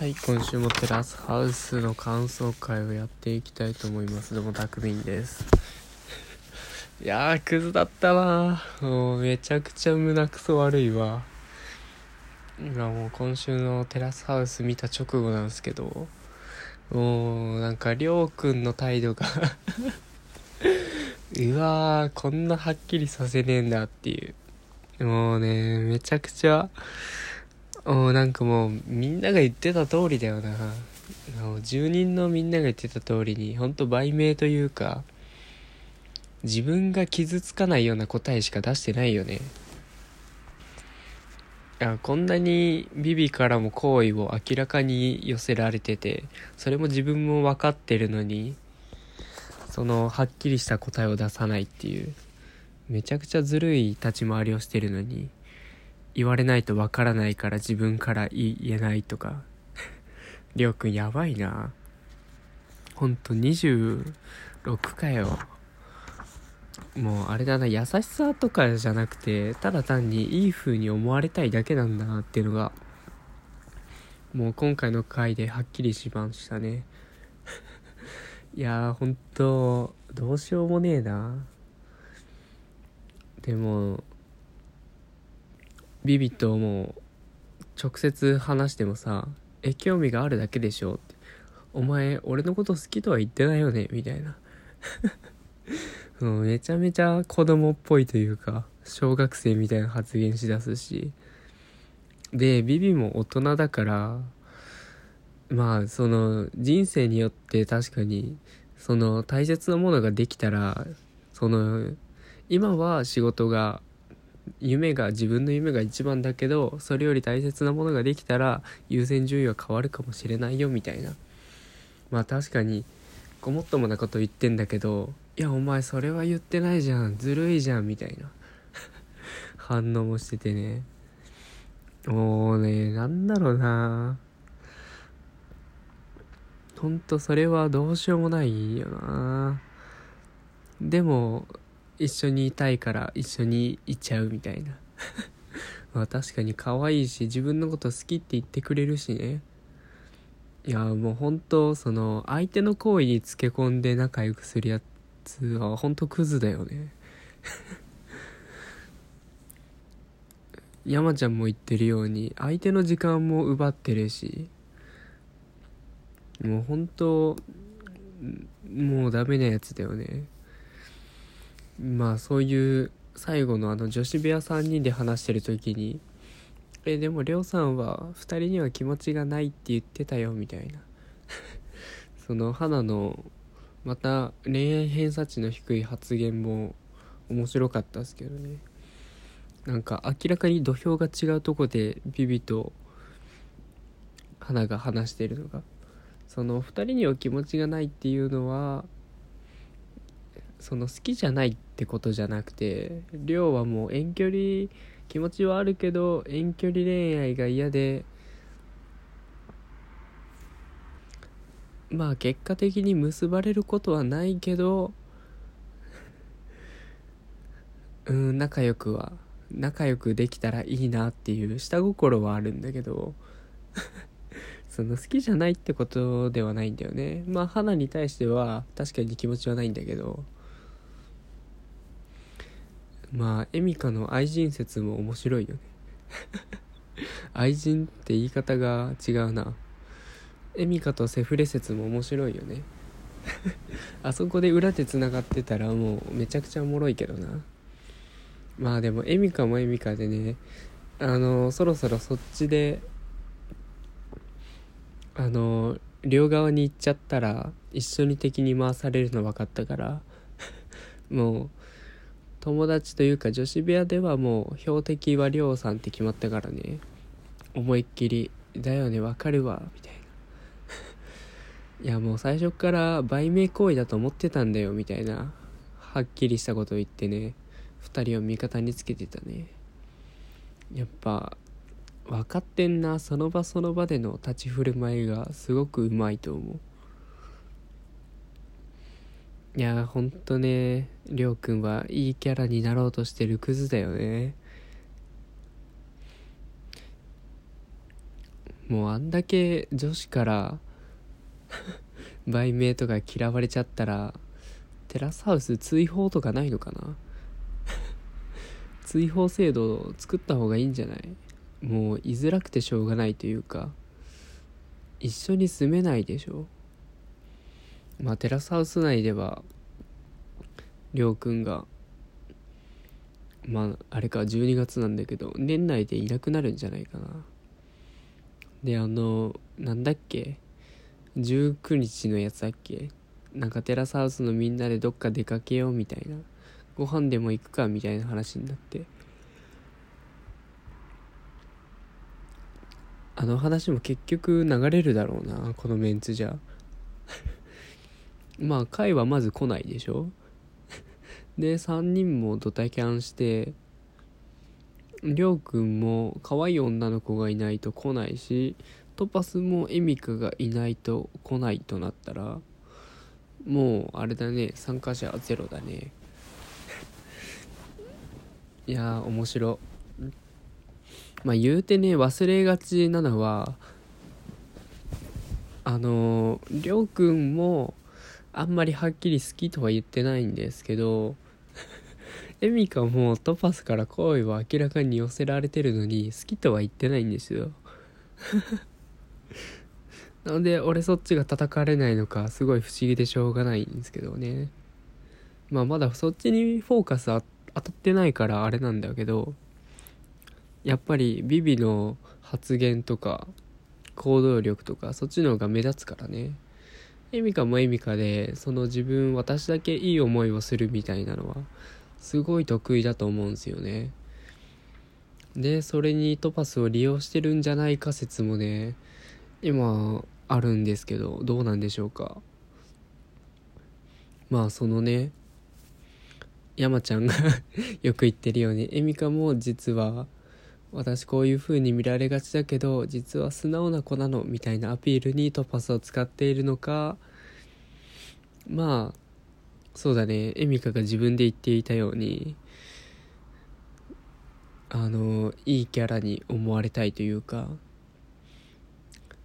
はい、今週もテラスハウスの感想会をやっていきたいと思います。どうも、たくみんです。いやー、クズだったなもう、めちゃくちゃ胸くそ悪いわ。今もう今週のテラスハウス見た直後なんですけど、もう、なんか、りょうくんの態度が うわー、こんなはっきりさせねえんだっていう。もうね、めちゃくちゃ、おなんかもうみんなが言ってた通りだよな。住人のみんなが言ってた通りにほんと売名というか自分が傷つかないような答えしか出してないよね。いやこんなにビビからも好意を明らかに寄せられててそれも自分も分かってるのにそのはっきりした答えを出さないっていうめちゃくちゃずるい立ち回りをしてるのに言われないとわからないから自分から言えないとか。りょうくんやばいな。ほんと26かよもうあれだな優しさとかじゃなくてただ単にいい風に思われたいだけなんだなっていうのがもう今回の回ではっきりしましたね。いやーほんとどうしようもねえな。でもビビともう直接話してもさ「え興味があるだけでしょ」って「お前俺のこと好きとは言ってないよね」みたいな。うめちゃめちゃ子供っぽいというか小学生みたいな発言しだすし。でビビも大人だからまあその人生によって確かにその大切なものができたらその今は仕事が夢が自分の夢が一番だけどそれより大切なものができたら優先順位は変わるかもしれないよみたいな。まあ確かにごもっともなこと言ってんだけどいやお前それは言ってないじゃん。ずるいじゃんみたいな。反応もしててね。もうねなんだろうな。ほんとそれはどうしようもないよな。でも一緒にいたいから一緒にいちゃうみたいな。まあ確かに可愛いし自分のこと好きって言ってくれるしね。いやもう本当その相手の行為につけ込んで仲良くするやつは本当クズだよね。山ちゃんも言ってるように相手の時間も奪ってるし。もう本当もうダメなやつだよね。まあそういう最後のあの女子部屋3人で話してる時に「えでもりょうさんは2人には気持ちがないって言ってたよ」みたいな。その花のまた恋愛偏差値の低い発言も面白かったですけどね。なんか明らかに土俵が違うとこでビビと花が話してるのが。その2人には気持ちがないっていうのはその好きじゃないってことじゃなくて亮はもう遠距離気持ちはあるけど遠距離恋愛が嫌でまあ結果的に結ばれることはないけど うん仲良くは仲良くできたらいいなっていう下心はあるんだけど その好きじゃないってことではないんだよね。まあ花に対しては確かに気持ちはないんだけどまあエミカの愛人説も面白いよね。愛人って言い方が違うな。エミカとセフレ説も面白いよね。あそこで裏でつながってたらもうめちゃくちゃおもろいけどな。まあでもエミカもエミカでねあのそろそろそっちであの両側に行っちゃったら一緒に敵に回されるの分かったから もう友達というか女子部屋ではもう標的はりょうさんって決まったからね。思いっきり「だよねわかるわ」みたいな。いやもう最初から売名行為だと思ってたんだよみたいな。はっきりしたことを言ってね。2人を味方につけてたね。やっぱ分かってんなその場その場での立ち振る舞いがすごくうまいと思う。いやほんとねりょうくんはいいキャラになろうとしてるクズだよね。もうあんだけ女子から売名とか嫌われちゃったらテラスハウス追放とかないのかな？追放制度を作った方がいいんじゃない？もう居づらくてしょうがないというか一緒に住めないでしょ？まあテラスハウス内ではりょうくんがまああれか12月なんだけど年内でいなくなるんじゃないかな。であのなんだっけ19日のやつだっけなんかテラスハウスのみんなでどっか出かけようみたいなご飯でも行くかみたいな話になって。あの話も結局流れるだろうなこのメンツじゃ。まあ会はまず来ないでしょ？で3人もドタキャンしてりょうくんも可愛い女の子がいないと来ないしトパスもエミカがいないと来ないとなったらもうあれだね参加者ゼロだね。いや面白まあ言うてね忘れがちなのはあの、りょうくんもあんまりはっきり好きとは言ってないんですけど エミカもトパスから好意を明らかに寄せられてるのに好きとは言ってないんですよ。なので俺そっちが叩かれないのかすごい不思議でしょうがないんですけどね。まあまだそっちにフォーカス当たってないからあれなんだけどやっぱりビビの発言とか行動力とかそっちの方が目立つからね。エミカもエミカでその自分私だけいい思いをするみたいなのはすごい得意だと思うんですよね。でそれにトパスを利用してるんじゃないか説もね今あるんですけどどうなんでしょうか。まあそのね山ちゃんが よく言ってるようにエミカも実は私こういう風に見られがちだけど実は素直な子なのみたいなアピールにトパスを使っているのか。まあそうだね。エミカが自分で言っていたようにあのいいキャラに思われたいというか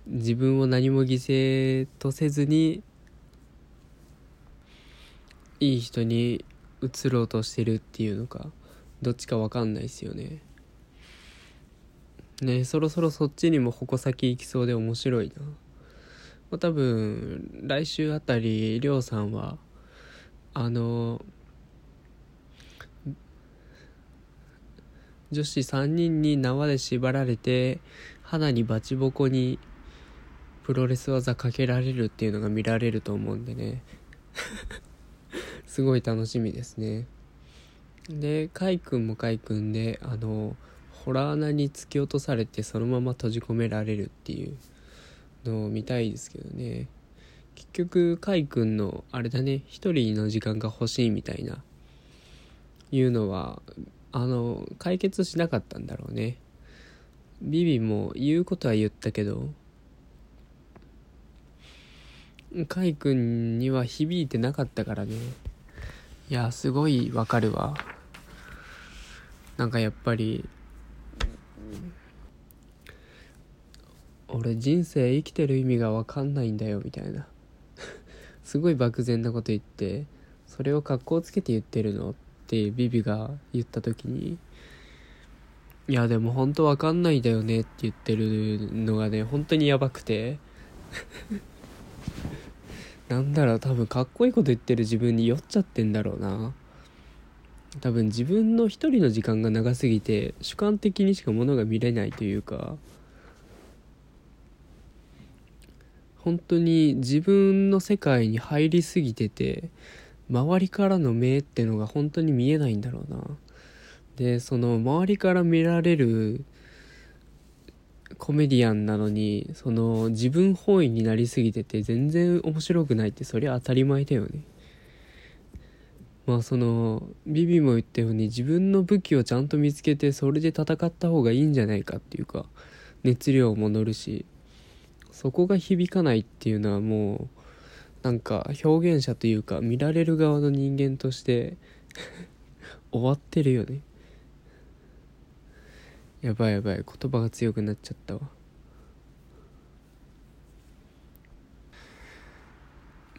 自分を何も犠牲とせずにいい人に移ろうとしてるっていうのかどっちか分かんないですよね。ねそろそろそっちにも矛先行きそうで面白いな、まあ、多分来週あたりりょうさんはあの女子3人に縄で縛られて肌にバチボコにプロレス技かけられるっていうのが見られると思うんでね。すごい楽しみですね。でカイ君もカイ君であのホラー穴に突き落とされてそのまま閉じ込められるっていうのを見たいですけどね。結局カイ君のあれだね。一人の時間が欲しいみたいないうのはあの解決しなかったんだろうね。ビビも言うことは言ったけどカイ君には響いてなかったからね。いやすごいわかるわ。なんかやっぱり俺人生生きてる意味が分かんないんだよみたいな。すごい漠然なこと言ってそれを格好つけて言ってるの？ってビビが言った時にいやでも本当わかんないんだよねって言ってるのがね本当にやばくて。なんだろう多分かっこいいこと言ってる自分に酔っちゃってんだろうな。多分自分の一人の時間が長すぎて主観的にしかものが見れないというか本当に自分の世界に入りすぎてて周りからの目ってのが本当に見えないんだろうな。でその周りから見られるコメディアンなのにその自分本位になりすぎてて全然面白くないってそりゃ当たり前だよね。まあそのビビも言ったように自分の武器をちゃんと見つけてそれで戦った方がいいんじゃないかっていうか熱量も乗るしそこが響かないっていうのはもうなんか表現者というか見られる側の人間として 終わってるよね。やばいやばい言葉が強くなっちゃったわ。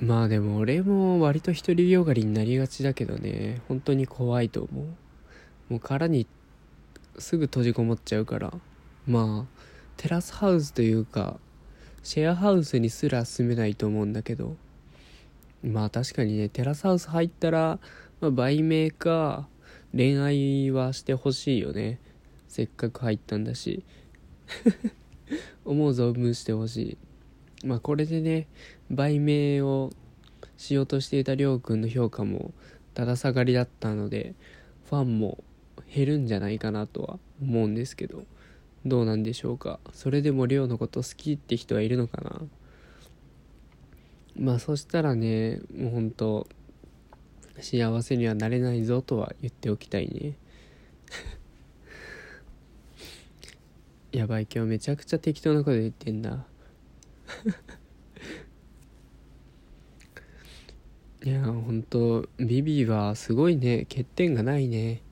まあでも俺も割と独りよがりになりがちだけどね。本当に怖いと思う。もう殻にすぐ閉じこもっちゃうから。まあテラスハウスというかシェアハウスにすら住めないと思うんだけど。まあ確かにねテラスハウス入ったら、まあ、売名か恋愛はしてほしいよね。せっかく入ったんだし。思う存分してほしい。まあこれでね売名をしようとしていたりょうくんの評価もだだ下がりだったのでファンも減るんじゃないかなとは思うんですけどどうなんでしょうか？それでもりょうのこと好きって人はいるのかな？まあそしたらねもうほんと幸せにはなれないぞとは言っておきたいね。やばい今日めちゃくちゃ適当なこと言ってんだ。いやほんとビビはすごいね。欠点がないね。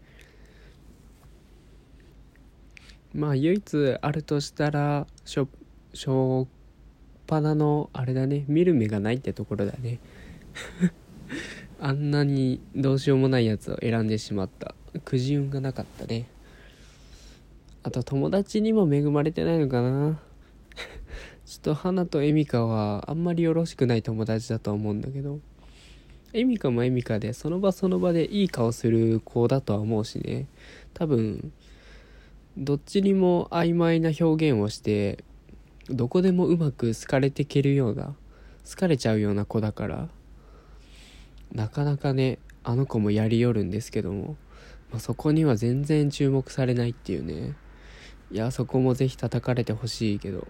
まあ唯一あるとしたらしょしょっぱなのあれだね。見る目がないってところだね。あんなにどうしようもないやつを選んでしまった。くじ運がなかったね。あと友達にも恵まれてないのかな。ちょっと花とエミカはあんまりよろしくない友達だと思うんだけど。エミカもエミカでその場その場でいい顔する子だとは思うしね。多分どっちにも曖昧な表現をしてどこでもうまく好かれていけるような好かれちゃうような子だからなかなかねあの子もやりよるんですけども、まあ、そこには全然注目されないっていうね。いやそこもぜひ叩かれてほしいけど。